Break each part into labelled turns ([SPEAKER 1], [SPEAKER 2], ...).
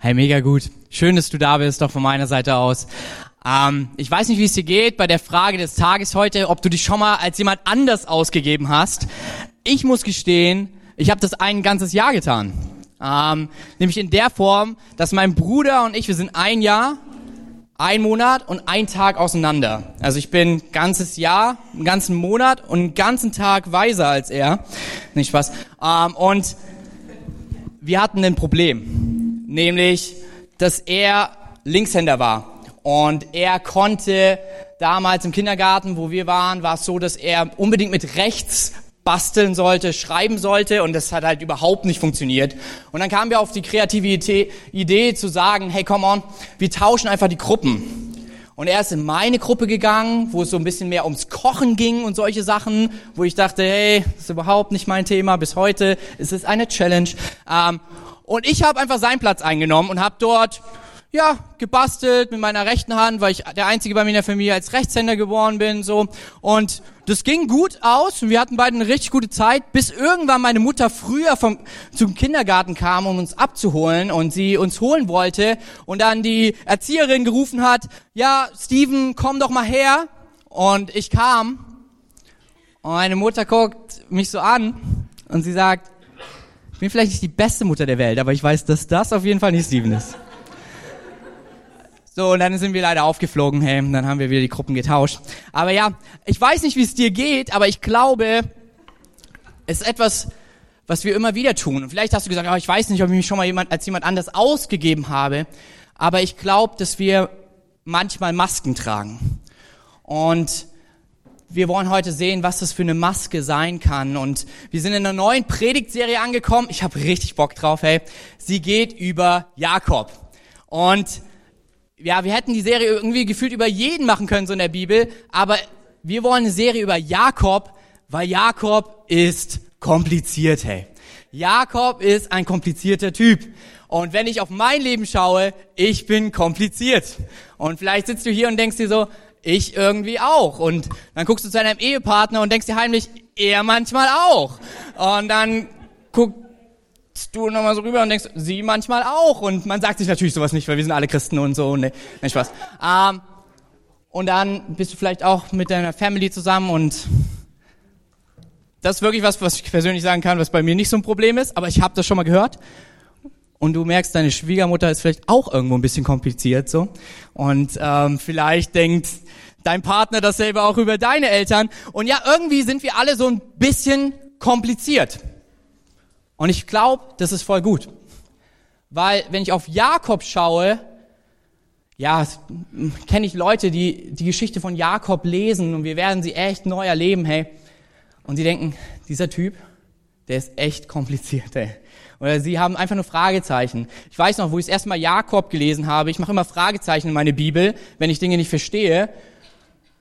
[SPEAKER 1] Hey, mega gut. Schön, dass du da bist, doch von meiner Seite aus. Ähm, ich weiß nicht, wie es dir geht bei der Frage des Tages heute, ob du dich schon mal als jemand anders ausgegeben hast. Ich muss gestehen, ich habe das ein ganzes Jahr getan. Ähm, nämlich in der Form, dass mein Bruder und ich, wir sind ein Jahr, ein Monat und ein Tag auseinander. Also ich bin ganzes Jahr, einen ganzen Monat und einen ganzen Tag weiser als er. Nicht Spaß. Ähm, und wir hatten ein Problem nämlich, dass er Linkshänder war. Und er konnte damals im Kindergarten, wo wir waren, war es so, dass er unbedingt mit rechts basteln sollte, schreiben sollte und das hat halt überhaupt nicht funktioniert. Und dann kamen wir auf die kreative Idee zu sagen, hey, come on, wir tauschen einfach die Gruppen. Und er ist in meine Gruppe gegangen, wo es so ein bisschen mehr ums Kochen ging und solche Sachen, wo ich dachte, hey, das ist überhaupt nicht mein Thema. Bis heute ist es eine Challenge. Und ich habe einfach seinen Platz eingenommen und habe dort ja, gebastelt mit meiner rechten Hand, weil ich der einzige bei mir in der Familie als Rechtshänder geboren bin, so. Und das ging gut aus und wir hatten beide eine richtig gute Zeit, bis irgendwann meine Mutter früher vom, zum Kindergarten kam, um uns abzuholen und sie uns holen wollte und dann die Erzieherin gerufen hat, ja, Steven, komm doch mal her. Und ich kam und meine Mutter guckt mich so an und sie sagt, ich bin vielleicht nicht die beste Mutter der Welt, aber ich weiß, dass das auf jeden Fall nicht Steven ist. So, und dann sind wir leider aufgeflogen, hey, dann haben wir wieder die Gruppen getauscht. Aber ja, ich weiß nicht, wie es dir geht, aber ich glaube, es ist etwas, was wir immer wieder tun. Und vielleicht hast du gesagt, oh, ich weiß nicht, ob ich mich schon mal jemand, als jemand anders ausgegeben habe, aber ich glaube, dass wir manchmal Masken tragen. Und wir wollen heute sehen, was das für eine Maske sein kann. Und wir sind in einer neuen Predigtserie angekommen. Ich habe richtig Bock drauf, hey. Sie geht über Jakob. Und ja, wir hätten die Serie irgendwie gefühlt über jeden machen können, so in der Bibel. Aber wir wollen eine Serie über Jakob, weil Jakob ist kompliziert, hey. Jakob ist ein komplizierter Typ. Und wenn ich auf mein Leben schaue, ich bin kompliziert. Und vielleicht sitzt du hier und denkst dir so, ich irgendwie auch. Und dann guckst du zu deinem Ehepartner und denkst dir heimlich, er manchmal auch. Und dann guckst du nochmal so rüber und denkst, sie manchmal auch. Und man sagt sich natürlich sowas nicht, weil wir sind alle Christen und so. Ne, nicht Spaß. Ähm, und dann bist du vielleicht auch mit deiner Family zusammen und das ist wirklich was, was ich persönlich sagen kann, was bei mir nicht so ein Problem ist, aber ich habe das schon mal gehört und du merkst, deine Schwiegermutter ist vielleicht auch irgendwo ein bisschen kompliziert so. Und ähm, vielleicht denkt dein Partner dasselbe auch über deine Eltern. Und ja, irgendwie sind wir alle so ein bisschen kompliziert. Und ich glaube, das ist voll gut, weil wenn ich auf Jakob schaue, ja, kenne ich Leute, die die Geschichte von Jakob lesen und wir werden sie echt neu erleben, hey, und sie denken, dieser Typ, der ist echt kompliziert, ey. Oder sie haben einfach nur Fragezeichen. Ich weiß noch, wo ich das erste Mal Jakob gelesen habe, ich mache immer Fragezeichen in meine Bibel, wenn ich Dinge nicht verstehe.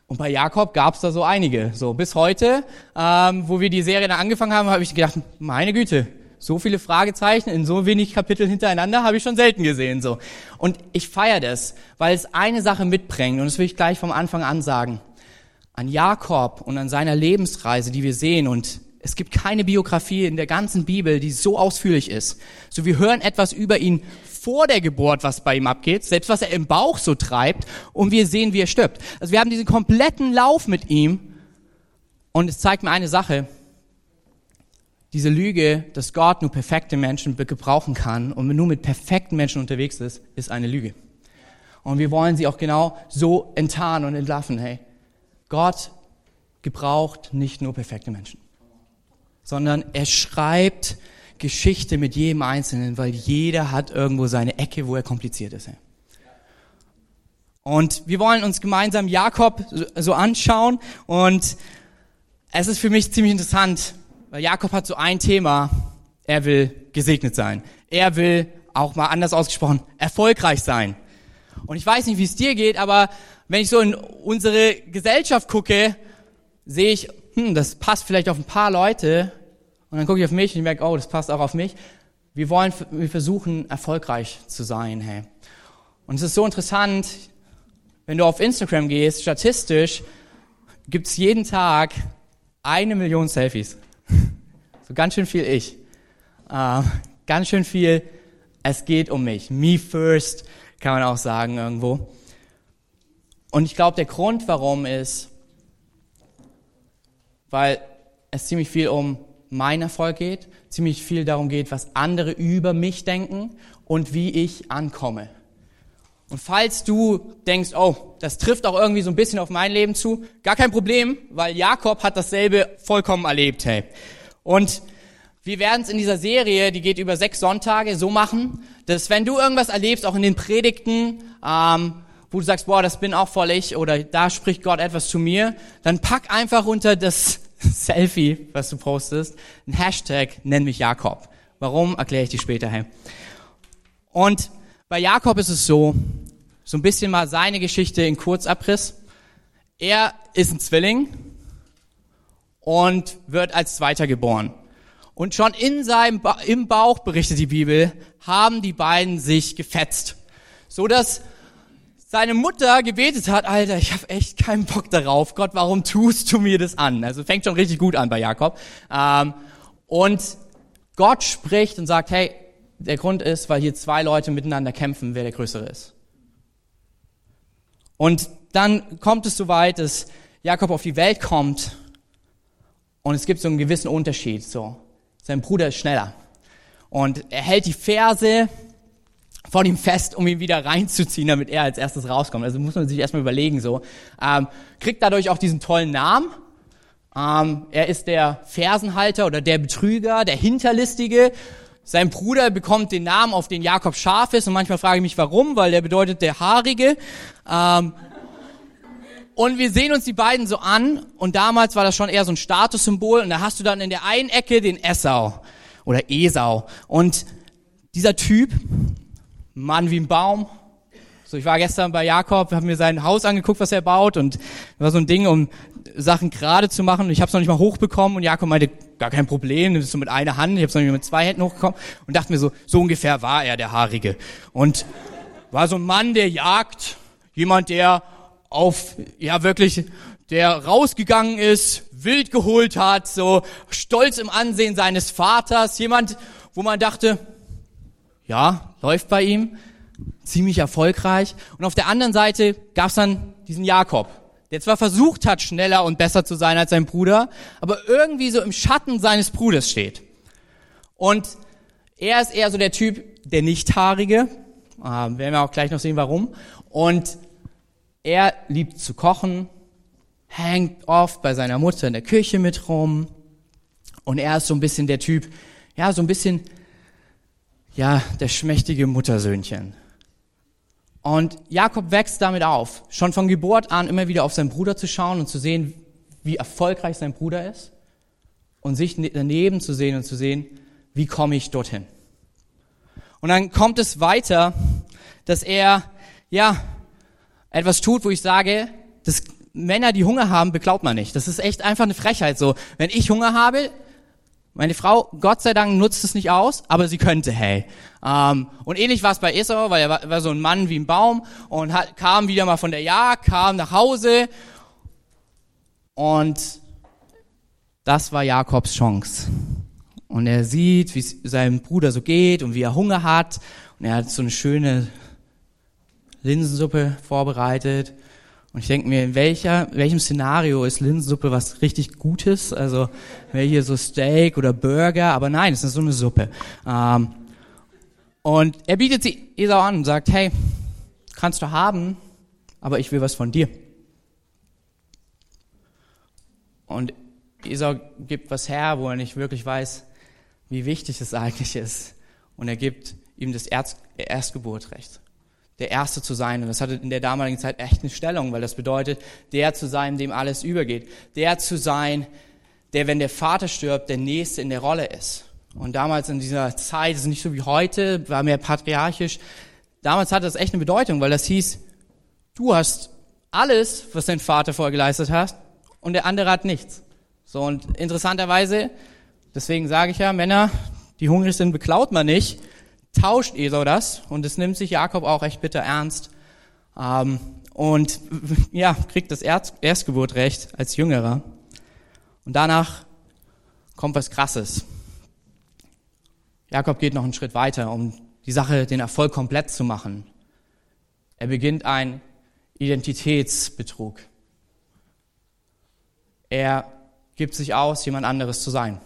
[SPEAKER 1] Und bei Jakob gab es da so einige. So bis heute, ähm, wo wir die Serie dann angefangen haben, habe ich gedacht, meine Güte, so viele Fragezeichen in so wenig Kapitel hintereinander habe ich schon selten gesehen. So und ich feiere das, weil es eine Sache mitbringt und das will ich gleich vom Anfang an sagen. An Jakob und an seiner Lebensreise, die wir sehen und es gibt keine Biografie in der ganzen Bibel, die so ausführlich ist. So, wir hören etwas über ihn vor der Geburt, was bei ihm abgeht, selbst was er im Bauch so treibt, und wir sehen, wie er stirbt. Also wir haben diesen kompletten Lauf mit ihm, und es zeigt mir eine Sache. Diese Lüge, dass Gott nur perfekte Menschen gebrauchen kann und nur mit perfekten Menschen unterwegs ist, ist eine Lüge. Und wir wollen sie auch genau so enttarnen und entlarven. Hey, Gott gebraucht nicht nur perfekte Menschen sondern er schreibt Geschichte mit jedem Einzelnen, weil jeder hat irgendwo seine Ecke, wo er kompliziert ist. Und wir wollen uns gemeinsam Jakob so anschauen und es ist für mich ziemlich interessant, weil Jakob hat so ein Thema, er will gesegnet sein. Er will, auch mal anders ausgesprochen, erfolgreich sein. Und ich weiß nicht, wie es dir geht, aber wenn ich so in unsere Gesellschaft gucke, sehe ich, hm, das passt vielleicht auf ein paar Leute, und dann gucke ich auf mich und ich merke, oh, das passt auch auf mich. Wir wollen, wir versuchen, erfolgreich zu sein, hey. Und es ist so interessant, wenn du auf Instagram gehst, statistisch gibt's jeden Tag eine Million Selfies. So ganz schön viel ich. Äh, ganz schön viel Es geht um mich. Me first, kann man auch sagen irgendwo. Und ich glaube, der Grund, warum ist, weil es ziemlich viel um mein Erfolg geht, ziemlich viel darum geht, was andere über mich denken und wie ich ankomme. Und falls du denkst, oh, das trifft auch irgendwie so ein bisschen auf mein Leben zu, gar kein Problem, weil Jakob hat dasselbe vollkommen erlebt, hey. Und wir werden es in dieser Serie, die geht über sechs Sonntage, so machen, dass wenn du irgendwas erlebst, auch in den Predigten, ähm, wo du sagst, boah, das bin auch voll ich oder da spricht Gott etwas zu mir, dann pack einfach unter das Selfie, was du postest, ein Hashtag, nenn mich Jakob. Warum, erkläre ich dir später. Hey. Und bei Jakob ist es so, so ein bisschen mal seine Geschichte in Kurzabriss. Er ist ein Zwilling und wird als Zweiter geboren. Und schon in seinem ba im Bauch, berichtet die Bibel, haben die beiden sich gefetzt. So dass seine Mutter gebetet hat, Alter, ich habe echt keinen Bock darauf. Gott, warum tust du mir das an? Also fängt schon richtig gut an bei Jakob. Ähm, und Gott spricht und sagt, hey, der Grund ist, weil hier zwei Leute miteinander kämpfen, wer der Größere ist. Und dann kommt es so weit, dass Jakob auf die Welt kommt und es gibt so einen gewissen Unterschied. So, sein Bruder ist schneller und er hält die Ferse von ihm fest, um ihn wieder reinzuziehen, damit er als erstes rauskommt. Also muss man sich erstmal überlegen. So ähm, kriegt dadurch auch diesen tollen Namen. Ähm, er ist der Fersenhalter oder der Betrüger, der Hinterlistige sein Bruder bekommt den Namen, auf den Jakob scharf ist und manchmal frage ich mich warum, weil der bedeutet der Haarige. Ähm, und wir sehen uns die beiden so an und damals war das schon eher so ein Statussymbol und da hast du dann in der einen Ecke den Esau oder Esau und dieser Typ, Mann wie ein Baum, so ich war gestern bei Jakob, habe mir sein Haus angeguckt, was er baut und war so ein Ding, um Sachen gerade zu machen. Ich habe es noch nicht mal hochbekommen. Und Jakob meinte, gar kein Problem, nimmst du mit einer Hand, ich habe es noch nicht mit zwei Händen hochgekommen. Und dachte mir so, so ungefähr war er der Haarige. Und war so ein Mann, der jagt, jemand, der auf, ja wirklich, der rausgegangen ist, wild geholt hat, so stolz im Ansehen seines Vaters, jemand, wo man dachte, ja, läuft bei ihm, ziemlich erfolgreich. Und auf der anderen Seite gab's dann diesen Jakob, der zwar versucht hat, schneller und besser zu sein als sein Bruder, aber irgendwie so im Schatten seines Bruders steht. Und er ist eher so der Typ, der Nichthaarige, äh, werden wir auch gleich noch sehen, warum. Und er liebt zu kochen, hängt oft bei seiner Mutter in der Küche mit rum. Und er ist so ein bisschen der Typ, ja, so ein bisschen, ja, der schmächtige Muttersöhnchen. Und Jakob wächst damit auf, schon von Geburt an immer wieder auf seinen Bruder zu schauen und zu sehen, wie erfolgreich sein Bruder ist und sich ne-, daneben zu sehen und zu sehen, wie komme ich dorthin. Und dann kommt es weiter, dass er, ja, etwas tut, wo ich sage, dass Männer, die Hunger haben, beglaubt man nicht. Das ist echt einfach eine Frechheit so. Wenn ich Hunger habe, meine Frau, Gott sei Dank, nutzt es nicht aus, aber sie könnte, hey. Ähm, und ähnlich war es bei Esau, weil er war, war, so ein Mann wie ein Baum und hat, kam wieder mal von der Jagd, kam nach Hause und das war Jakobs Chance. Und er sieht, wie es seinem Bruder so geht und wie er Hunger hat und er hat so eine schöne Linsensuppe vorbereitet und ich denke mir, in welcher, welchem Szenario ist Linsensuppe was richtig Gutes? Also hier so Steak oder Burger, aber nein, es ist so eine Suppe. Ähm, und er bietet sie Esau an und sagt, hey, kannst du haben, aber ich will was von dir. Und Esau gibt was her, wo er nicht wirklich weiß, wie wichtig es eigentlich ist. Und er gibt ihm das Erstgeburtrecht der Erste zu sein. Und das hatte in der damaligen Zeit echt eine Stellung, weil das bedeutet, der zu sein, dem alles übergeht. Der zu sein, der, wenn der Vater stirbt, der Nächste in der Rolle ist. Und damals in dieser Zeit, ist nicht so wie heute, war mehr patriarchisch. Damals hatte das echt eine Bedeutung, weil das hieß, du hast alles, was dein Vater vorher geleistet hat, und der andere hat nichts. So, und interessanterweise, deswegen sage ich ja, Männer, die hungrig sind, beklaut man nicht, tauscht Esau das und es nimmt sich Jakob auch echt bitter ernst ähm, und ja, kriegt das Erstgeburtrecht als Jüngerer. Und danach kommt was Krasses. Jakob geht noch einen Schritt weiter, um die Sache, den Erfolg komplett zu machen. Er beginnt ein Identitätsbetrug. Er gibt sich aus, jemand anderes zu sein,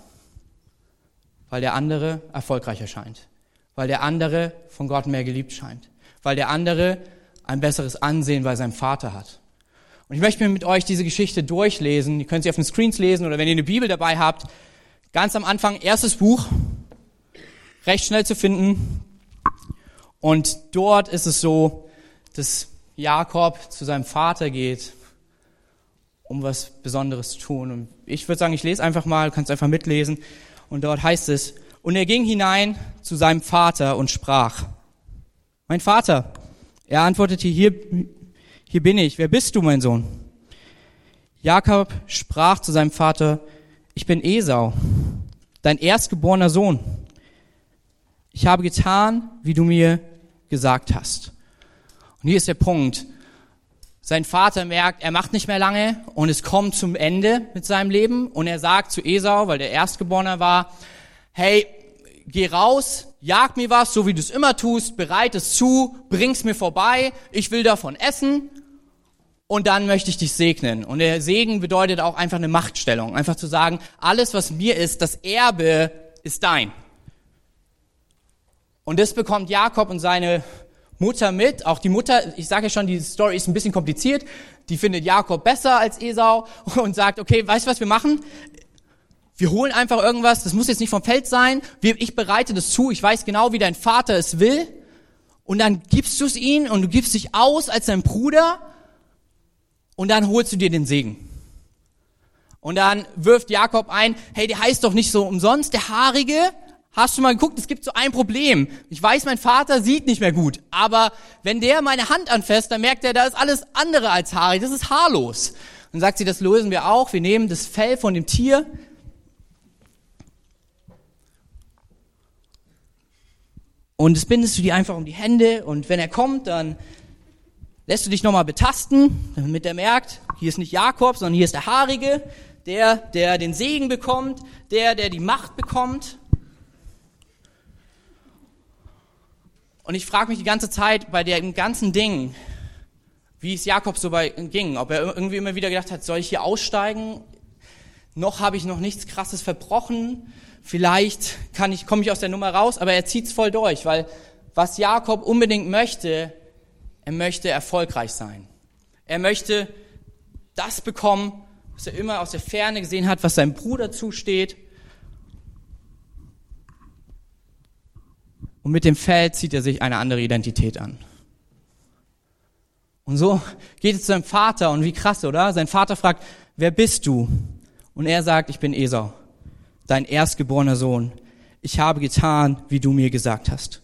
[SPEAKER 1] weil der andere erfolgreicher scheint, weil der andere von Gott mehr geliebt scheint, weil der andere ein besseres Ansehen bei seinem Vater hat. Und ich möchte mir mit euch diese Geschichte durchlesen. Ihr könnt sie auf den Screens lesen oder wenn ihr eine Bibel dabei habt, ganz am Anfang erstes Buch, recht schnell zu finden. Und dort ist es so, dass Jakob zu seinem Vater geht, um was Besonderes zu tun. Und ich würde sagen, ich lese einfach mal, kannst einfach mitlesen. Und dort heißt es, und er ging hinein zu seinem Vater und sprach, mein Vater. Er antwortete, hier, hier bin ich. Wer bist du, mein Sohn? Jakob sprach zu seinem Vater, ich bin Esau, dein erstgeborener Sohn. Ich habe getan, wie du mir gesagt hast. Und hier ist der Punkt. Sein Vater merkt, er macht nicht mehr lange und es kommt zum Ende mit seinem Leben und er sagt zu Esau, weil der Erstgeborener war, hey, geh raus, jag mir was, so wie du es immer tust, bereit es zu, bring's mir vorbei, ich will davon essen und dann möchte ich dich segnen. Und der Segen bedeutet auch einfach eine Machtstellung, einfach zu sagen, alles was mir ist, das Erbe ist dein. Und das bekommt Jakob und seine Mutter mit. Auch die Mutter, ich sage ja schon, die Story ist ein bisschen kompliziert. Die findet Jakob besser als Esau und sagt, okay, weißt du, was wir machen? Wir holen einfach irgendwas, das muss jetzt nicht vom Feld sein. Ich bereite das zu, ich weiß genau, wie dein Vater es will. Und dann gibst du es ihm und du gibst dich aus als dein Bruder und dann holst du dir den Segen. Und dann wirft Jakob ein, hey, der heißt doch nicht so umsonst, der Haarige, Hast du mal geguckt, es gibt so ein Problem. Ich weiß, mein Vater sieht nicht mehr gut, aber wenn der meine Hand anfasst, dann merkt er, da ist alles andere als haarig, das ist haarlos. Dann sagt sie, das lösen wir auch. Wir nehmen das Fell von dem Tier, und das bindest du dir einfach um die Hände und wenn er kommt, dann lässt du dich nochmal betasten, damit er merkt, hier ist nicht Jakob, sondern hier ist der Haarige, der, der den Segen bekommt, der, der die Macht bekommt. Und ich frage mich die ganze Zeit bei dem ganzen Ding, wie es Jakob so bei, ging, ob er irgendwie immer wieder gedacht hat, soll ich hier aussteigen? Noch habe ich noch nichts Krasses verbrochen. Vielleicht kann ich, komme ich aus der Nummer raus, aber er zieht's voll durch, weil was Jakob unbedingt möchte, er möchte erfolgreich sein. Er möchte das bekommen, was er immer aus der Ferne gesehen hat, was seinem Bruder zusteht. Und mit dem Feld zieht er sich eine andere Identität an. Und so geht es zu seinem Vater und wie krass, oder? Sein Vater fragt, wer bist du? Und er sagt, ich bin Esau, dein erstgeborener Sohn. Ich habe getan, wie du mir gesagt hast.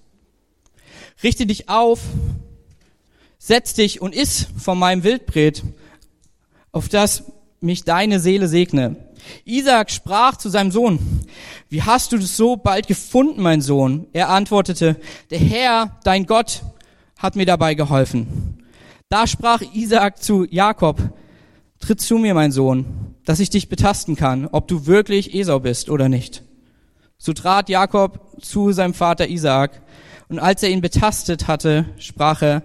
[SPEAKER 1] Richte dich auf, setz dich und iss von meinem Wildbret, auf das mich deine Seele segne. Isaac sprach zu seinem Sohn, wie hast du das so bald gefunden, mein Sohn? Er antwortete, der Herr, dein Gott, hat mir dabei geholfen. Da sprach Isaac zu Jakob, tritt zu mir, mein Sohn, dass ich dich betasten kann, ob du wirklich Esau bist oder nicht. So trat Jakob zu seinem Vater Isaac, und als er ihn betastet hatte, sprach er,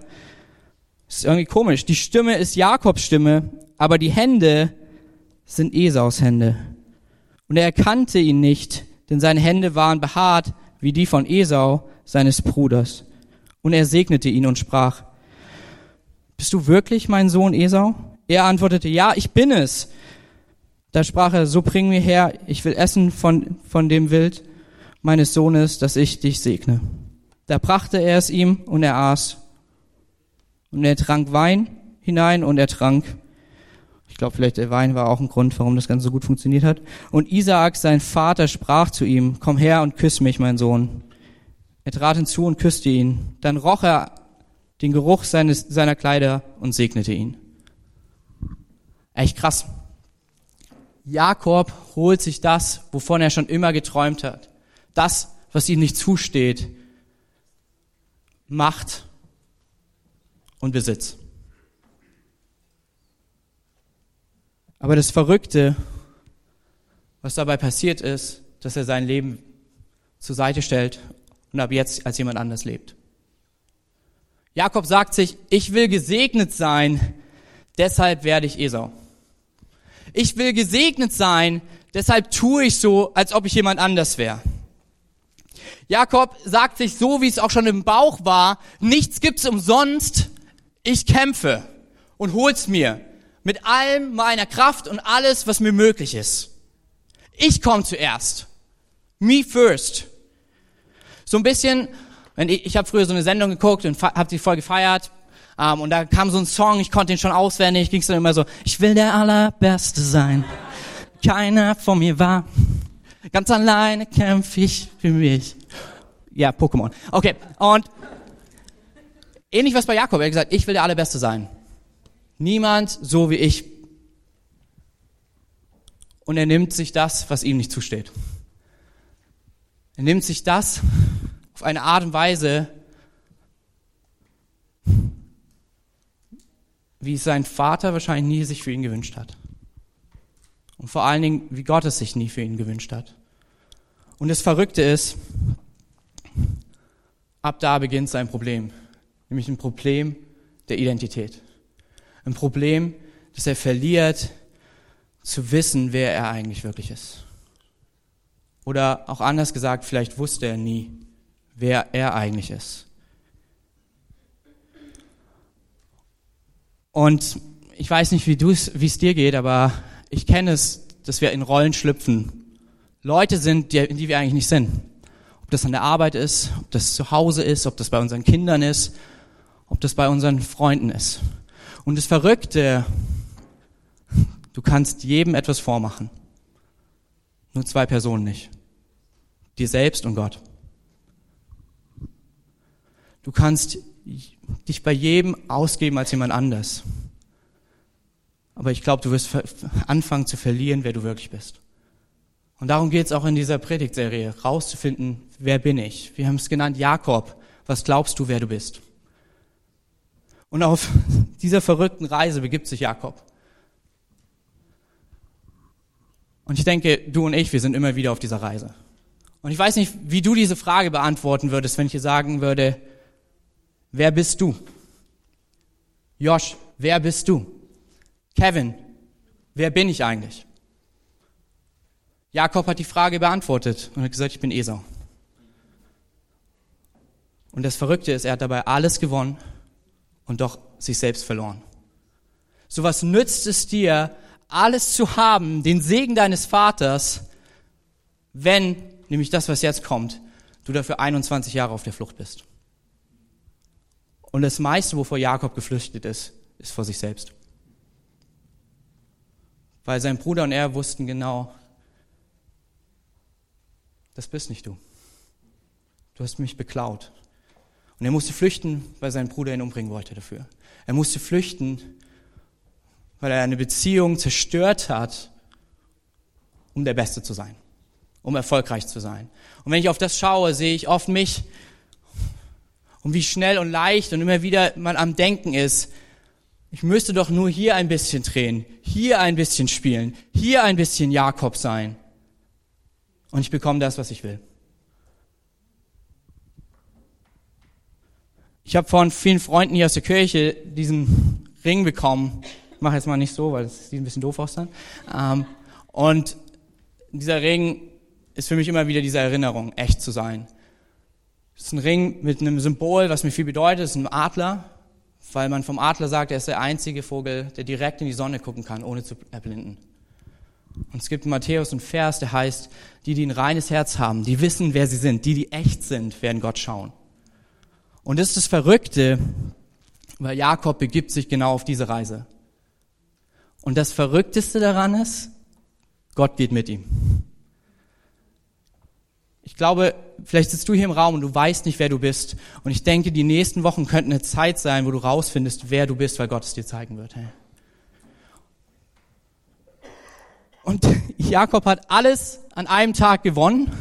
[SPEAKER 1] ist irgendwie komisch, die Stimme ist Jakobs Stimme, aber die Hände sind Esaus Hände. Und er erkannte ihn nicht, denn seine Hände waren behaart wie die von Esau, seines Bruders. Und er segnete ihn und sprach, Bist du wirklich mein Sohn Esau? Er antwortete, Ja, ich bin es. Da sprach er, So bring mir her, ich will essen von, von dem Wild meines Sohnes, dass ich dich segne. Da brachte er es ihm und er aß. Und er trank Wein hinein und er trank. Ich glaube, vielleicht der Wein war auch ein Grund, warum das Ganze so gut funktioniert hat. Und Isaak, sein Vater, sprach zu ihm, komm her und küss mich, mein Sohn. Er trat hinzu und küsste ihn. Dann roch er den Geruch seines, seiner Kleider und segnete ihn. Echt krass. Jakob holt sich das, wovon er schon immer geträumt hat. Das, was ihm nicht zusteht. Macht und Besitz. Aber das Verrückte, was dabei passiert ist, dass er sein Leben zur Seite stellt und ab jetzt als jemand anders lebt. Jakob sagt sich, ich will gesegnet sein, deshalb werde ich Esau. Ich will gesegnet sein, deshalb tue ich so, als ob ich jemand anders wäre. Jakob sagt sich so, wie es auch schon im Bauch war, nichts gibt's umsonst, ich kämpfe und hol's mir mit allem meiner Kraft und alles, was mir möglich ist. Ich komme zuerst. Me first. So ein bisschen, wenn ich, ich habe früher so eine Sendung geguckt und habe sie voll gefeiert. Um, ähm, und da kam so ein Song, ich konnte den schon auswendig, ging es dann immer so, ich will der Allerbeste sein. Keiner von mir war. Ganz alleine kämpfe ich für mich. Ja, Pokémon. Okay, und ähnlich was bei Jakob. Er hat gesagt, ich will der Allerbeste sein. Niemand so wie ich. Und er nimmt sich das, was ihm nicht zusteht. Er nimmt sich das auf eine Art und Weise, wie es sein Vater wahrscheinlich nie sich für ihn gewünscht hat. Und vor allen Dingen, wie Gott es sich nie für ihn gewünscht hat. Und das Verrückte ist, ab da beginnt sein Problem. Nämlich ein Problem der Identität. Ein Problem, dass er verliert, zu wissen, wer er eigentlich wirklich ist. Oder auch anders gesagt, vielleicht wusste er nie, wer er eigentlich ist. Und ich weiß nicht, wie es dir geht, aber ich kenne es, dass wir in Rollen schlüpfen. Leute sind, die, die wir eigentlich nicht sind. Ob das an der Arbeit ist, ob das zu Hause ist, ob das bei unseren Kindern ist, ob das bei unseren Freunden ist. Und das Verrückte, du kannst jedem etwas vormachen. Nur zwei Personen nicht. Dir selbst und Gott. Du kannst dich bei jedem ausgeben als jemand anders. Aber ich glaube, du wirst anfangen zu verlieren, wer du wirklich bist. Und darum geht es auch in dieser Predigtserie, rauszufinden, wer bin ich. Wir haben es genannt, Jakob, was glaubst du, wer du bist? Und auf dieser verrückten Reise begibt sich Jakob. Und ich denke, du und ich, wir sind immer wieder auf dieser Reise. Und ich weiß nicht, wie du diese Frage beantworten würdest, wenn ich dir sagen würde, wer bist du? Josh, wer bist du? Kevin, wer bin ich eigentlich? Jakob hat die Frage beantwortet und hat gesagt, ich bin Esau. Und das Verrückte ist, er hat dabei alles gewonnen und doch sich selbst verloren. So was nützt es dir, alles zu haben, den Segen deines Vaters, wenn, nämlich das, was jetzt kommt, du dafür 21 Jahre auf der Flucht bist. Und das meiste, wovor Jakob geflüchtet ist, ist vor sich selbst. Weil sein Bruder und er wussten genau, das bist nicht du. Du hast mich beklaut. Und er musste flüchten, weil sein Bruder ihn umbringen wollte dafür. Er musste flüchten, weil er eine Beziehung zerstört hat, um der Beste zu sein, um erfolgreich zu sein. Und wenn ich auf das schaue, sehe ich oft mich und wie schnell und leicht und immer wieder man am Denken ist, ich müsste doch nur hier ein bisschen drehen, hier ein bisschen spielen, hier ein bisschen Jakob sein. Und ich bekomme das, was ich will. Ich habe von vielen Freunden hier aus der Kirche diesen Ring bekommen. Ich mache jetzt mal nicht so, weil es sieht ein bisschen doof aus dann. Ähm, und dieser Ring ist für mich immer wieder diese Erinnerung, echt zu sein. Es ist ein Ring mit einem Symbol, was mir viel bedeutet, es ist ein Adler, weil man vom Adler sagt, er ist der einzige Vogel, der direkt in die Sonne gucken kann, ohne zu erblinden. Und es gibt in Matthäus einen Vers, der heißt, die, die ein reines Herz haben, die wissen, wer sie sind, die, die echt sind, werden Gott schauen. Und das ist das Verrückte, weil Jakob begibt sich genau auf diese Reise. Und das Verrückteste daran ist, Gott geht mit ihm. Ich glaube, vielleicht sitzt du hier im Raum und du weißt nicht, wer du bist. Und ich denke, die nächsten Wochen könnten eine Zeit sein, wo du rausfindest, wer du bist, weil Gott es dir zeigen wird. Und Jakob hat alles an einem Tag gewonnen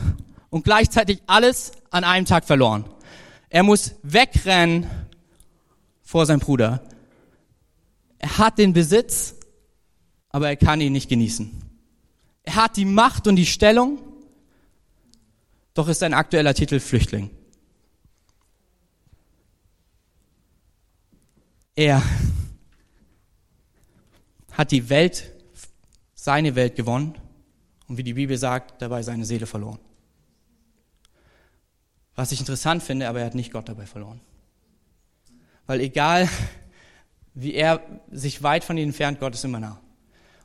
[SPEAKER 1] und gleichzeitig alles an einem Tag verloren. Er muss wegrennen vor seinem Bruder. Er hat den Besitz, aber er kann ihn nicht genießen. Er hat die Macht und die Stellung, doch ist sein aktueller Titel Flüchtling. Er hat die Welt, seine Welt gewonnen und wie die Bibel sagt, dabei seine Seele verloren. Was ich interessant finde, aber er hat nicht Gott dabei verloren. Weil egal, wie er sich weit von ihm entfernt, Gott ist immer nah.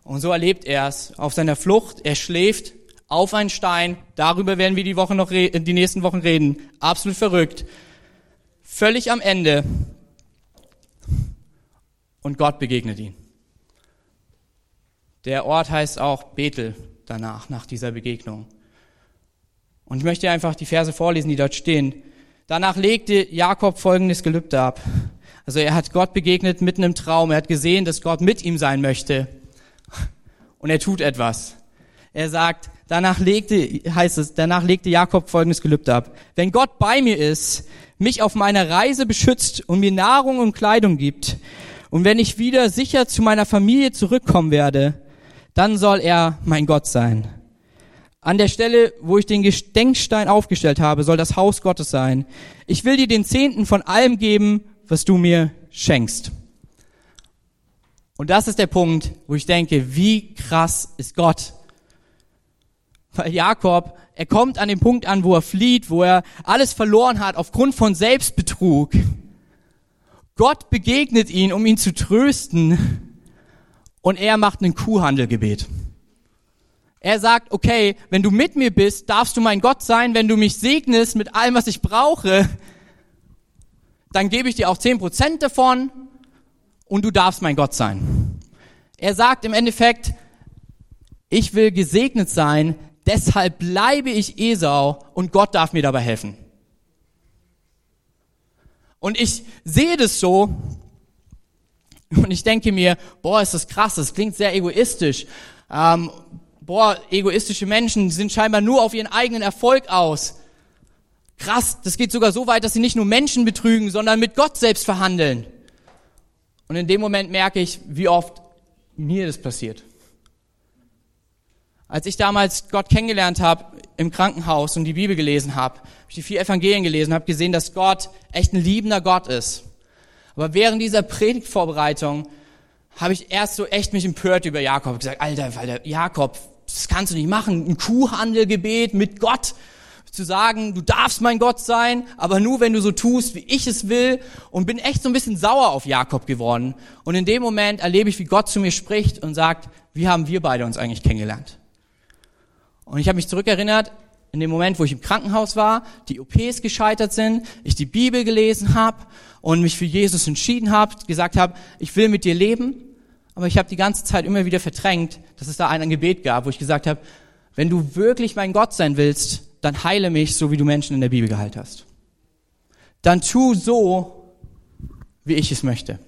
[SPEAKER 1] Und so erlebt er es auf seiner Flucht, er schläft, auf einen Stein. Darüber werden wir die Woche noch die nächsten Wochen reden. Absolut verrückt. Völlig am Ende. Und Gott begegnet ihn. Der Ort heißt auch Bethel danach, nach dieser Begegnung. Und ich möchte einfach die Verse vorlesen, die dort stehen. Danach legte Jakob folgendes Gelübde ab. Also er hat Gott begegnet mitten im Traum. Er hat gesehen, dass Gott mit ihm sein möchte. Und er tut etwas. Er sagt, danach legte, heißt es, danach legte Jakob folgendes Gelübde ab. Wenn Gott bei mir ist, mich auf meiner Reise beschützt und mir Nahrung und Kleidung gibt, und wenn ich wieder sicher zu meiner Familie zurückkommen werde, dann soll er mein Gott sein. An der Stelle, wo ich den Gedenkstein aufgestellt habe, soll das Haus Gottes sein. Ich will dir den Zehnten von allem geben, was du mir schenkst. Und das ist der Punkt, wo ich denke, wie krass ist Gott? Jakob, er kommt an den Punkt an, wo er flieht, wo er alles verloren hat aufgrund von Selbstbetrug. Gott begegnet ihn, um ihn zu trösten. Und er macht einen Kuhhandelgebet. Er sagt, okay, wenn du mit mir bist, darfst du mein Gott sein. Wenn du mich segnest mit allem, was ich brauche, dann gebe ich dir auch zehn Prozent davon und du darfst mein Gott sein. Er sagt im Endeffekt, ich will gesegnet sein, deshalb bleibe ich Esau und Gott darf mir dabei helfen. Und ich sehe das so und ich denke mir, boah, ist das krass, das klingt sehr egoistisch. Ähm, boah, egoistische Menschen sind scheinbar nur auf ihren eigenen Erfolg aus. Krass, das geht sogar so weit, dass sie nicht nur Menschen betrügen, sondern mit Gott selbst verhandeln. Und in dem Moment merke ich, wie oft mir das passiert. Als ich damals Gott kennengelernt habe im Krankenhaus und die Bibel gelesen habe, habe ich die vier Evangelien gelesen, habe gesehen, dass Gott echt ein liebender Gott ist. Aber während dieser Predigtvorbereitung habe ich erst so echt mich empört über Jakob. Gesagt, Alter, Alter, Jakob, das kannst du nicht machen. Ein Kuhhandelgebet mit Gott zu sagen, du darfst mein Gott sein, aber nur wenn du so tust, wie ich es will und bin echt so ein bisschen sauer auf Jakob geworden. Und in dem Moment erlebe ich, wie Gott zu mir spricht und sagt, wie haben wir beide uns eigentlich kennengelernt? Und ich habe mich zurückerinnert, in dem Moment, wo ich im Krankenhaus war, die OPs gescheitert sind, ich die Bibel gelesen habe und mich für Jesus entschieden habe, gesagt habe, ich will mit dir leben, aber ich habe die ganze Zeit immer wieder verdrängt, dass es da ein Gebet gab, wo ich gesagt habe, wenn du wirklich mein Gott sein willst, dann heile mich, so wie du Menschen in der Bibel geheilt hast. Dann tu so, wie ich es möchte.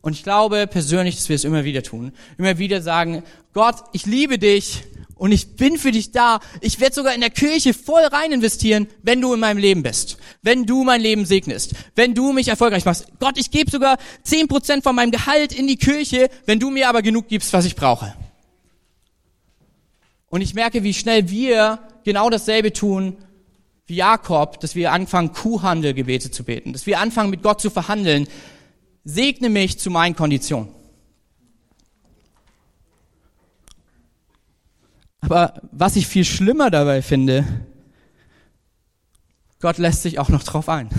[SPEAKER 1] Und ich glaube persönlich, dass wir es immer wieder tun. Immer wieder sagen, Gott, ich liebe dich und ich bin für dich da. Ich werde sogar in der Kirche voll rein investieren, wenn du in meinem Leben bist. Wenn du mein Leben segnest. Wenn du mich erfolgreich machst. Gott, ich gebe sogar zehn Prozent von meinem Gehalt in die Kirche, wenn du mir aber genug gibst, was ich brauche. Und ich merke, wie schnell wir genau dasselbe tun wie Jakob, dass wir anfangen, Kuhhandelgebete zu beten, dass wir anfangen, mit Gott zu verhandeln. Segne mich zu meinen Konditionen. Aber was ich viel schlimmer dabei finde, Gott lässt sich auch noch drauf ein.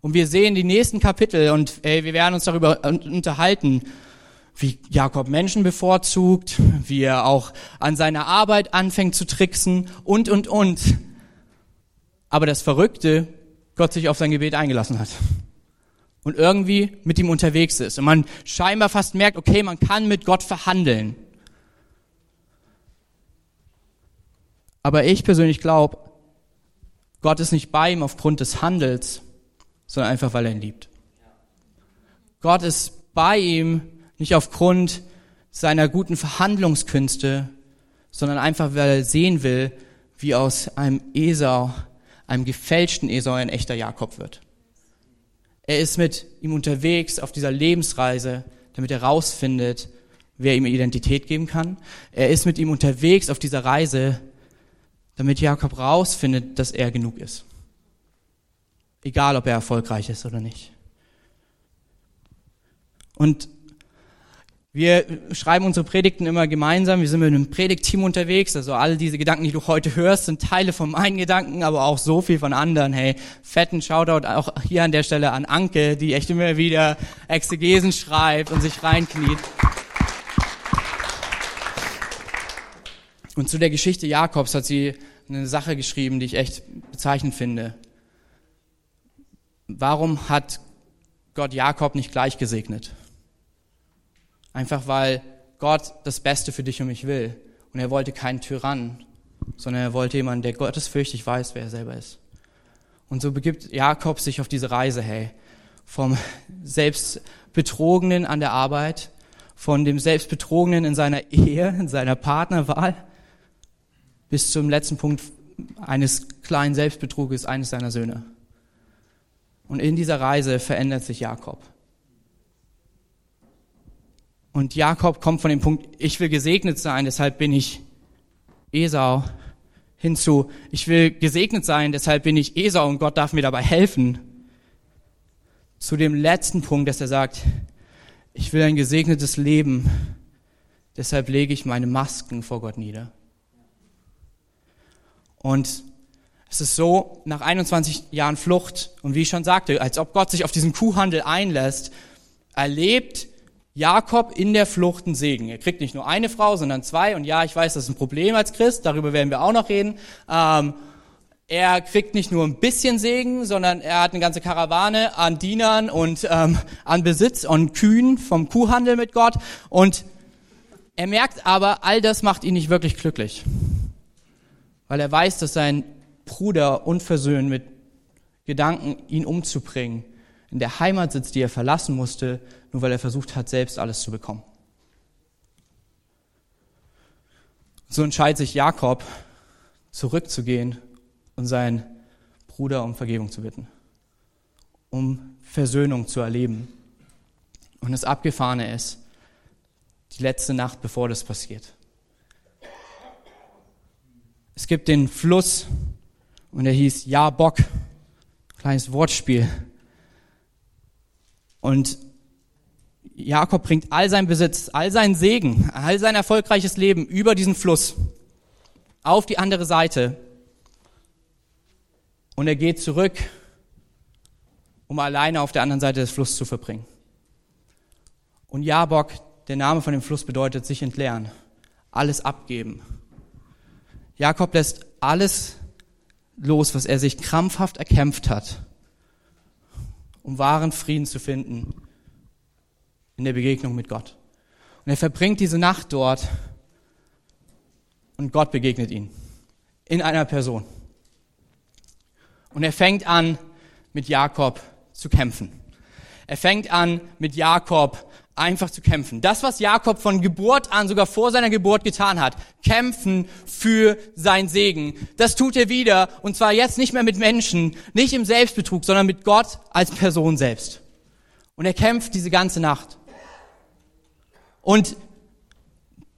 [SPEAKER 1] Und wir sehen die nächsten Kapitel und ey, wir werden uns darüber unterhalten, wie Jakob Menschen bevorzugt, wie er auch an seiner Arbeit anfängt zu tricksen und, und, und. Aber das Verrückte, Gott sich auf sein Gebet eingelassen hat. Und irgendwie mit ihm unterwegs ist. Und man scheinbar fast merkt, okay, man kann mit Gott verhandeln. Aber ich persönlich glaube, Gott ist nicht bei ihm aufgrund des Handels, sondern einfach, weil er ihn liebt. Gott ist bei ihm nicht aufgrund seiner guten Verhandlungskünste, sondern einfach, weil er sehen will, wie aus einem Esau, einem gefälschten Esau ein echter Jakob wird. Er ist mit ihm unterwegs auf dieser Lebensreise, damit er rausfindet, wer ihm Identität geben kann. Er ist mit ihm unterwegs auf dieser Reise, damit Jakob rausfindet, dass er genug ist. Egal, ob er erfolgreich ist oder nicht. Und wir schreiben unsere Predigten immer gemeinsam. Wir sind mit einem Predigtteam unterwegs. Also all diese Gedanken, die du heute hörst, sind Teile von meinen Gedanken, aber auch so viel von anderen. Hey, fetten Shoutout auch hier an der Stelle an Anke, die echt immer wieder Exegesen schreibt und sich reinkniet. Und zu der Geschichte Jakobs hat sie eine Sache geschrieben, die ich echt bezeichnend finde. Warum hat Gott Jakob nicht gleich gesegnet? Einfach weil Gott das Beste für dich und mich will. Und er wollte keinen Tyrann, sondern er wollte jemanden, der gottesfürchtig weiß, wer er selber ist. Und so begibt Jakob sich auf diese Reise, hey, vom Selbstbetrogenen an der Arbeit, von dem Selbstbetrogenen in seiner Ehe, in seiner Partnerwahl, bis zum letzten Punkt eines kleinen Selbstbetruges eines seiner Söhne. Und in dieser Reise verändert sich Jakob. Und Jakob kommt von dem Punkt, ich will gesegnet sein, deshalb bin ich Esau, hinzu, ich will gesegnet sein, deshalb bin ich Esau und Gott darf mir dabei helfen. Zu dem letzten Punkt, dass er sagt, ich will ein gesegnetes Leben, deshalb lege ich meine Masken vor Gott nieder. Und es ist so, nach 21 Jahren Flucht, und wie ich schon sagte, als ob Gott sich auf diesen Kuhhandel einlässt, erlebt Jakob in der Flucht einen Segen. Er kriegt nicht nur eine Frau, sondern zwei. Und ja, ich weiß, das ist ein Problem als Christ, darüber werden wir auch noch reden. Ähm, er kriegt nicht nur ein bisschen Segen, sondern er hat eine ganze Karawane an Dienern und ähm, an Besitz und Kühen vom Kuhhandel mit Gott. Und er merkt aber, all das macht ihn nicht wirklich glücklich. Weil er weiß, dass sein Bruder unversöhnt mit Gedanken, ihn umzubringen, in der Heimat sitzt, die er verlassen musste, nur weil er versucht hat, selbst alles zu bekommen. So entscheidet sich Jakob, zurückzugehen und seinen Bruder um Vergebung zu bitten, um Versöhnung zu erleben. Und das Abgefahrene ist, die letzte Nacht, bevor das passiert. Es gibt den Fluss und er hieß Jabok, kleines Wortspiel. Und Jakob bringt all sein Besitz, all seinen Segen, all sein erfolgreiches Leben über diesen Fluss auf die andere Seite. Und er geht zurück, um alleine auf der anderen Seite des Flusses zu verbringen. Und Jabok, der Name von dem Fluss bedeutet sich entleeren, alles abgeben. Jakob lässt alles los, was er sich krampfhaft erkämpft hat, um wahren Frieden zu finden in der Begegnung mit Gott. Und er verbringt diese Nacht dort und Gott begegnet ihn in einer Person. Und er fängt an, mit Jakob zu kämpfen. Er fängt an, mit Jakob einfach zu kämpfen. Das, was Jakob von Geburt an, sogar vor seiner Geburt getan hat, kämpfen für sein Segen, das tut er wieder. Und zwar jetzt nicht mehr mit Menschen, nicht im Selbstbetrug, sondern mit Gott als Person selbst. Und er kämpft diese ganze Nacht. Und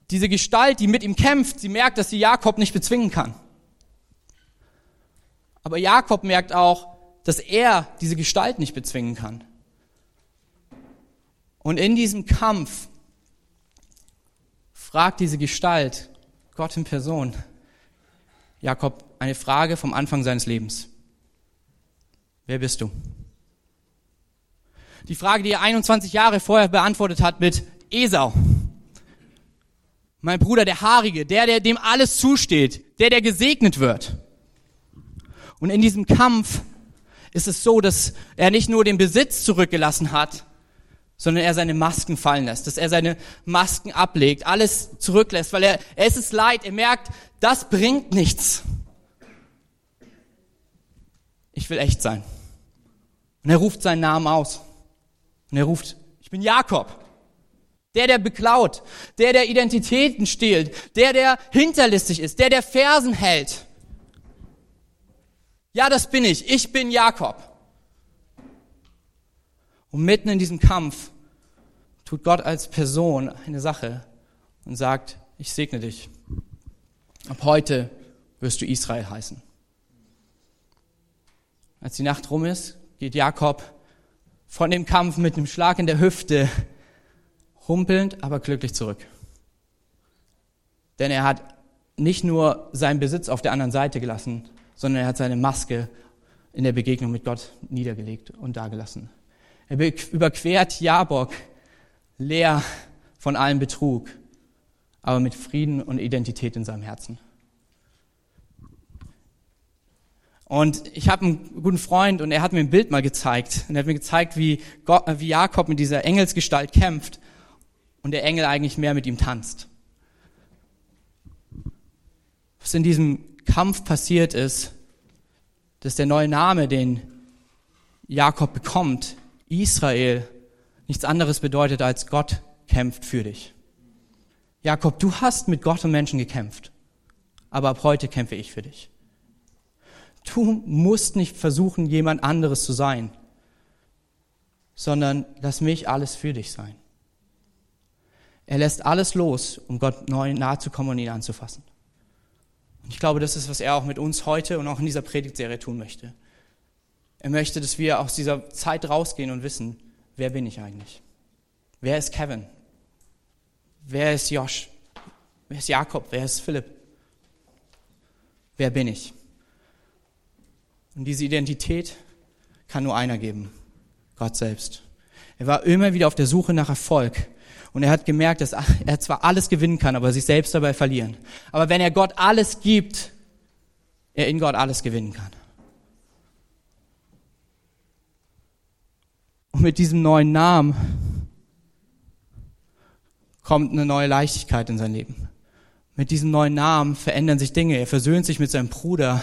[SPEAKER 1] diese Gestalt, die mit ihm kämpft, sie merkt, dass sie Jakob nicht bezwingen kann. Aber Jakob merkt auch, dass er diese Gestalt nicht bezwingen kann. Und in diesem Kampf fragt diese Gestalt, Gott in Person, Jakob eine Frage vom Anfang seines Lebens. Wer bist du? Die Frage, die er 21 Jahre vorher beantwortet hat mit, Esau. Mein Bruder, der Haarige, der, der dem alles zusteht, der, der gesegnet wird. Und in diesem Kampf ist es so, dass er nicht nur den Besitz zurückgelassen hat, sondern er seine Masken fallen lässt, dass er seine Masken ablegt, alles zurücklässt, weil er, er ist es leid, er merkt, das bringt nichts. Ich will echt sein. Und er ruft seinen Namen aus. Und er ruft, ich bin Jakob. Der, der beklaut, der, der Identitäten stehlt, der, der hinterlistig ist, der, der Fersen hält. Ja, das bin ich. Ich bin Jakob. Und mitten in diesem Kampf tut Gott als Person eine Sache und sagt, ich segne dich. Ab heute wirst du Israel heißen. Als die Nacht rum ist, geht Jakob von dem Kampf mit einem Schlag in der Hüfte humpelnd, aber glücklich zurück. Denn er hat nicht nur seinen Besitz auf der anderen Seite gelassen, sondern er hat seine Maske in der Begegnung mit Gott niedergelegt und dagelassen. Er überquert Jabok leer von allem Betrug, aber mit Frieden und Identität in seinem Herzen. Und ich habe einen guten Freund und er hat mir ein Bild mal gezeigt. Und er hat mir gezeigt, wie, Gott, wie Jakob mit dieser Engelsgestalt kämpft und der Engel eigentlich mehr mit ihm tanzt. Was in diesem Kampf passiert ist, dass der neue Name, den Jakob bekommt, Israel, nichts anderes bedeutet als Gott kämpft für dich. Jakob, du hast mit Gott und Menschen gekämpft, aber ab heute kämpfe ich für dich. Du musst nicht versuchen, jemand anderes zu sein, sondern lass mich alles für dich sein. Er lässt alles los, um Gott neu nahe zu kommen und ihn anzufassen. Und ich glaube, das ist, was er auch mit uns heute und auch in dieser Predigtserie tun möchte. Er möchte, dass wir aus dieser Zeit rausgehen und wissen, wer bin ich eigentlich? Wer ist Kevin? Wer ist Josh? Wer ist Jakob? Wer ist Philipp? Wer bin ich? Und diese Identität kann nur einer geben, Gott selbst. Er war immer wieder auf der Suche nach Erfolg. Und er hat gemerkt, dass er zwar alles gewinnen kann, aber sich selbst dabei verlieren. Aber wenn er Gott alles gibt, er in Gott alles gewinnen kann. Und mit diesem neuen Namen kommt eine neue Leichtigkeit in sein Leben. Mit diesem neuen Namen verändern sich Dinge. Er versöhnt sich mit seinem Bruder.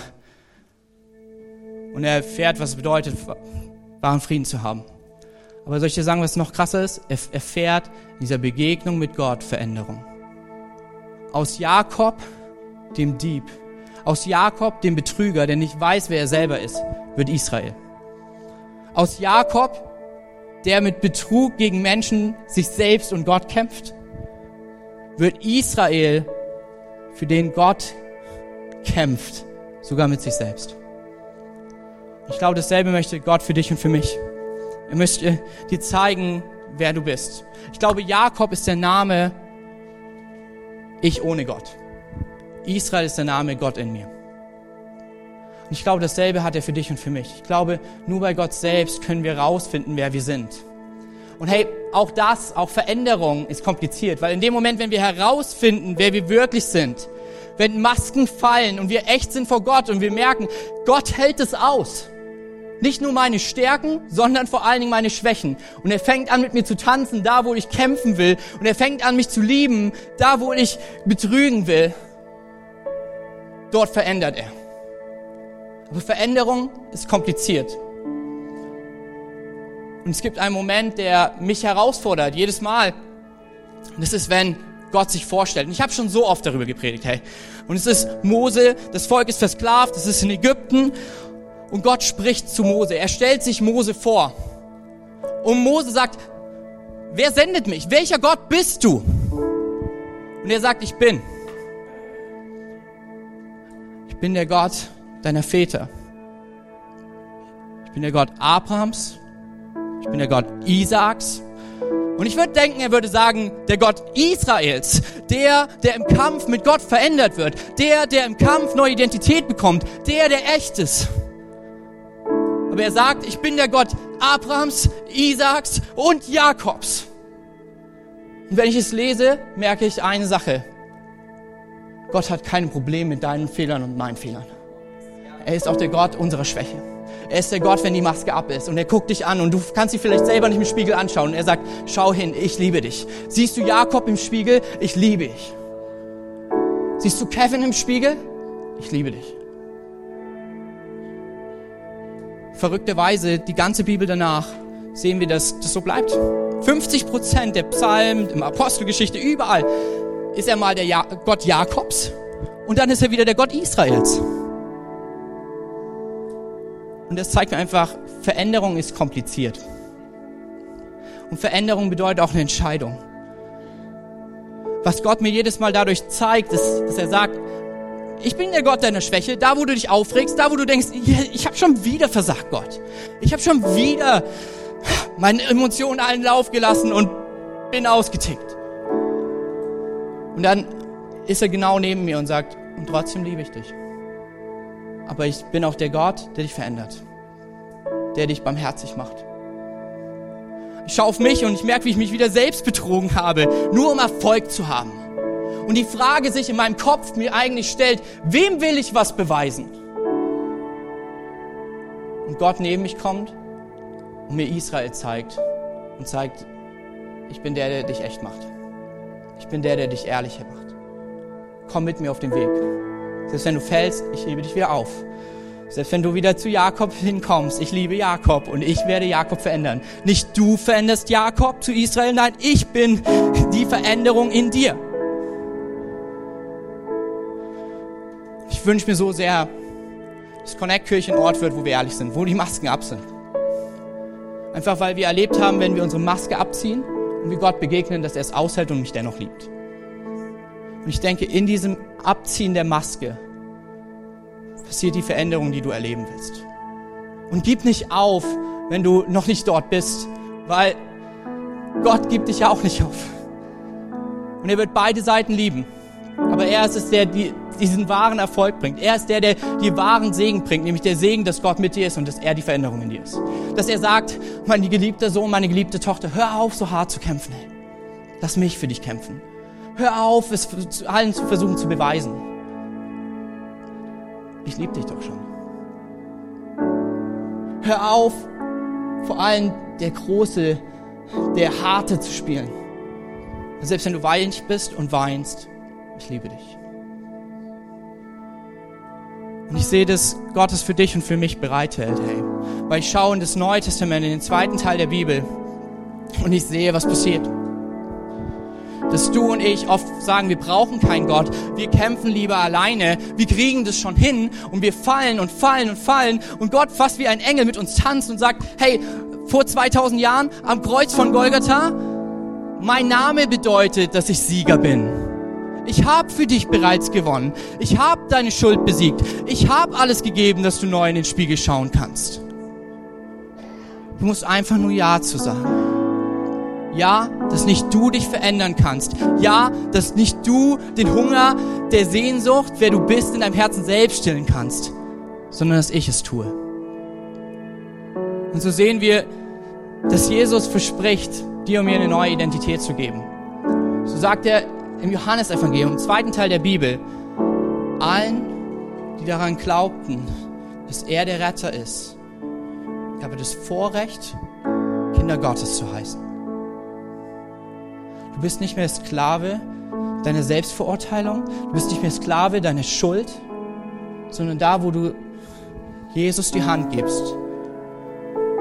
[SPEAKER 1] Und er erfährt, was es bedeutet, wahren Frieden zu haben. Aber soll ich dir sagen, was noch krasser ist? Er erfährt in dieser Begegnung mit Gott Veränderung. Aus Jakob, dem Dieb, aus Jakob, dem Betrüger, der nicht weiß, wer er selber ist, wird Israel. Aus Jakob, der mit Betrug gegen Menschen, sich selbst und Gott kämpft, wird Israel, für den Gott kämpft, sogar mit sich selbst. Ich glaube, dasselbe möchte Gott für dich und für mich. Er möchte dir zeigen, wer du bist. Ich glaube, Jakob ist der Name Ich ohne Gott. Israel ist der Name Gott in mir. Und ich glaube, dasselbe hat er für dich und für mich. Ich glaube, nur bei Gott selbst können wir rausfinden, wer wir sind. Und hey, auch das, auch Veränderung ist kompliziert, weil in dem Moment, wenn wir herausfinden, wer wir wirklich sind, wenn Masken fallen und wir echt sind vor Gott und wir merken, Gott hält es aus, nicht nur meine Stärken, sondern vor allen Dingen meine Schwächen. Und er fängt an, mit mir zu tanzen, da wo ich kämpfen will. Und er fängt an, mich zu lieben, da wo ich betrügen will. Dort verändert er. Aber Veränderung ist kompliziert. Und es gibt einen Moment, der mich herausfordert, jedes Mal. Und das ist, wenn Gott sich vorstellt. Und ich habe schon so oft darüber gepredigt, hey. Und es ist Mose, das Volk ist versklavt, es ist in Ägypten und Gott spricht zu Mose. Er stellt sich Mose vor. Und Mose sagt, wer sendet mich? Welcher Gott bist du? Und er sagt, ich bin. Ich bin der Gott deiner Väter. Ich bin der Gott Abrahams. Ich bin der Gott Isaaks. Und ich würde denken, er würde sagen, der Gott Israels, der, der im Kampf mit Gott verändert wird, der, der im Kampf neue Identität bekommt, der, der echt ist. Aber er sagt, ich bin der Gott Abrahams, Isaaks und Jakobs. Und wenn ich es lese, merke ich eine Sache. Gott hat kein Problem mit deinen Fehlern und meinen Fehlern. Er ist auch der Gott unserer Schwäche. Er ist der Gott, wenn die Maske ab ist. Und er guckt dich an und du kannst sie vielleicht selber nicht im Spiegel anschauen. Und er sagt, schau hin, ich liebe dich. Siehst du Jakob im Spiegel? Ich liebe dich. Siehst du Kevin im Spiegel? Ich liebe dich. verrückterweise die ganze Bibel danach sehen wir, dass das so bleibt. 50 Prozent der Psalmen, im Apostelgeschichte, überall ist er mal der ja Gott Jakobs und dann ist er wieder der Gott Israels. Und das zeigt mir einfach, Veränderung ist kompliziert. Und Veränderung bedeutet auch eine Entscheidung. Was Gott mir jedes Mal dadurch zeigt, ist, dass er sagt, ich bin der Gott deiner Schwäche, da wo du dich aufregst, da wo du denkst, ich habe schon wieder versagt, Gott. Ich habe schon wieder meine Emotionen allen Lauf gelassen und bin ausgetickt. Und dann ist er genau neben mir und sagt, und trotzdem liebe ich dich. Aber ich bin auch der Gott, der dich verändert, der dich barmherzig macht. Ich schaue auf mich und ich merke, wie ich mich wieder selbst betrogen habe, nur um Erfolg zu haben. Und die Frage sich in meinem Kopf mir eigentlich stellt, wem will ich was beweisen? Und Gott neben mich kommt und mir Israel zeigt und zeigt, ich bin der, der dich echt macht. Ich bin der, der dich ehrlicher macht. Komm mit mir auf den Weg. Selbst wenn du fällst, ich hebe dich wieder auf. Selbst wenn du wieder zu Jakob hinkommst, ich liebe Jakob und ich werde Jakob verändern. Nicht du veränderst Jakob zu Israel, nein, ich bin die Veränderung in dir. Ich wünsche mir so sehr, dass Connect Kirche ein Ort wird, wo wir ehrlich sind, wo die Masken ab sind. Einfach weil wir erlebt haben, wenn wir unsere Maske abziehen und wir Gott begegnen, dass er es aushält und mich dennoch liebt. Und ich denke, in diesem Abziehen der Maske passiert die Veränderung, die du erleben willst. Und gib nicht auf, wenn du noch nicht dort bist, weil Gott gibt dich ja auch nicht auf. Und er wird beide Seiten lieben. Aber er ist es, der die, diesen wahren Erfolg bringt. Er ist der, der die wahren Segen bringt, nämlich der Segen, dass Gott mit dir ist und dass er die Veränderung in dir ist. Dass er sagt, mein geliebter Sohn, meine geliebte Tochter, hör auf, so hart zu kämpfen. Lass mich für dich kämpfen. Hör auf, es allen zu versuchen zu beweisen. Ich liebe dich doch schon. Hör auf, vor allem der Große, der Harte zu spielen. selbst wenn du weinig bist und weinst, ich liebe dich. Und ich sehe, dass Gott es für dich und für mich bereithält, hey. Weil ich schaue in das Neue Testament, in den zweiten Teil der Bibel, und ich sehe, was passiert. Dass du und ich oft sagen, wir brauchen keinen Gott, wir kämpfen lieber alleine, wir kriegen das schon hin und wir fallen und fallen und fallen und Gott fast wie ein Engel mit uns tanzt und sagt, hey, vor 2000 Jahren am Kreuz von Golgatha, mein Name bedeutet, dass ich Sieger bin. Ich habe für dich bereits gewonnen. Ich habe deine Schuld besiegt. Ich habe alles gegeben, dass du neu in den Spiegel schauen kannst. Du musst einfach nur Ja zu sagen. Ja, dass nicht du dich verändern kannst. Ja, dass nicht du den Hunger der Sehnsucht, wer du bist, in deinem Herzen selbst stillen kannst, sondern dass ich es tue. Und so sehen wir, dass Jesus verspricht, dir und mir eine neue Identität zu geben. So sagt er im Johannesevangelium, im zweiten Teil der Bibel, allen, die daran glaubten, dass er der Retter ist, gab er das Vorrecht, Kinder Gottes zu heißen. Du bist nicht mehr Sklave deiner Selbstverurteilung, du bist nicht mehr Sklave deiner Schuld, sondern da, wo du Jesus die Hand gibst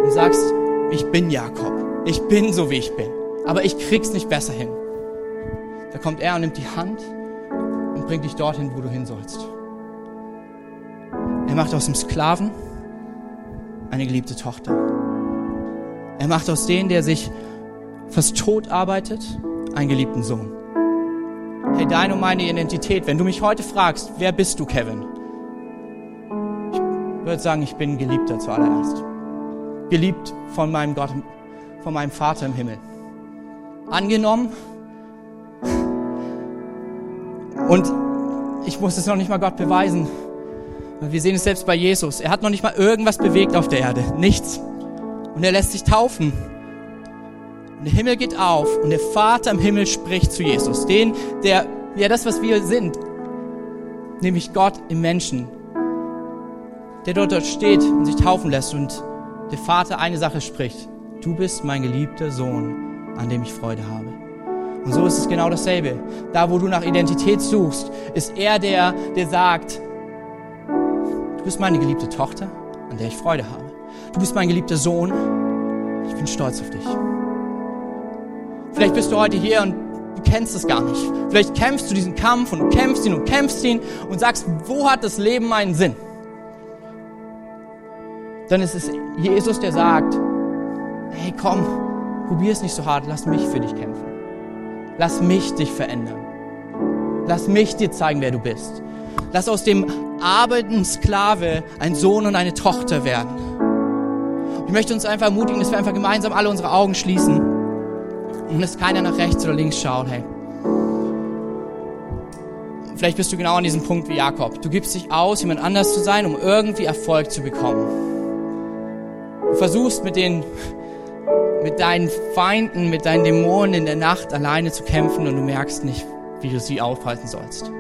[SPEAKER 1] und sagst, ich bin Jakob, ich bin so, wie ich bin, aber ich krieg's nicht besser hin. Da kommt er und nimmt die Hand und bringt dich dorthin, wo du hin sollst. Er macht aus dem Sklaven eine geliebte Tochter. Er macht aus dem, der sich fast tot arbeitet, einen geliebten Sohn. Hey, deine und meine Identität, wenn du mich heute fragst, wer bist du, Kevin? Ich würde sagen, ich bin Geliebter zuallererst. Geliebt von meinem Gott, von meinem Vater im Himmel. Angenommen und ich muss es noch nicht mal Gott beweisen. Wir sehen es selbst bei Jesus. Er hat noch nicht mal irgendwas bewegt auf der Erde. Nichts. Und er lässt sich taufen. Und der Himmel geht auf und der Vater im Himmel spricht zu Jesus. Den, der, ja, das, was wir sind. Nämlich Gott im Menschen. Der dort, dort steht und sich taufen lässt und der Vater eine Sache spricht. Du bist mein geliebter Sohn, an dem ich Freude habe. Und so ist es genau dasselbe. Da, wo du nach Identität suchst, ist er der, der sagt, du bist meine geliebte Tochter, an der ich Freude habe. Du bist mein geliebter Sohn, ich bin stolz auf dich. Vielleicht bist du heute hier und du kennst es gar nicht. Vielleicht kämpfst du diesen Kampf und du kämpfst ihn und kämpfst ihn und sagst, wo hat das Leben meinen Sinn? Dann ist es Jesus, der sagt, hey komm, probier es nicht so hart, lass mich für dich kämpfen. Lass mich dich verändern. Lass mich dir zeigen, wer du bist. Lass aus dem arbeitenden Sklave ein Sohn und eine Tochter werden. Ich möchte uns einfach ermutigen, dass wir einfach gemeinsam alle unsere Augen schließen. Und dass keiner nach rechts oder links schaut, hey. Vielleicht bist du genau an diesem Punkt wie Jakob. Du gibst dich aus, jemand anders zu sein, um irgendwie Erfolg zu bekommen. Du versuchst mit den, mit deinen Feinden, mit deinen Dämonen in der Nacht alleine zu kämpfen und du merkst nicht, wie du sie aufhalten sollst.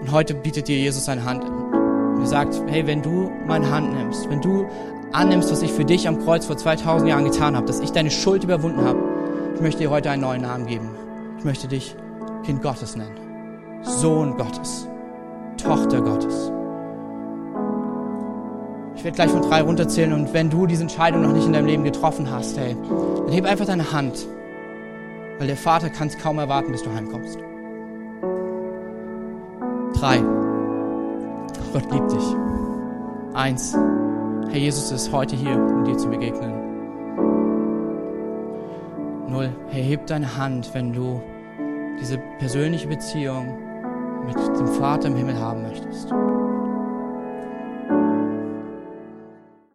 [SPEAKER 1] Und heute bietet dir Jesus seine Hand an. Und er sagt, hey, wenn du meine Hand nimmst, wenn du annimmst, was ich für dich am Kreuz vor 2000 Jahren getan habe, dass ich deine Schuld überwunden habe, ich möchte dir heute einen neuen Namen geben. Ich möchte dich Kind Gottes nennen. Sohn Gottes. Tochter Gottes. Ich werde gleich von drei runterzählen und wenn du diese Entscheidung noch nicht in deinem Leben getroffen hast, hey, dann heb einfach deine Hand. Weil der Vater kann es kaum erwarten, bis du heimkommst. Drei. Gott liebt dich. Eins. Herr Jesus ist heute hier, um dir zu begegnen. Null. Herr, heb deine Hand, wenn du diese persönliche Beziehung mit dem Vater im Himmel haben möchtest.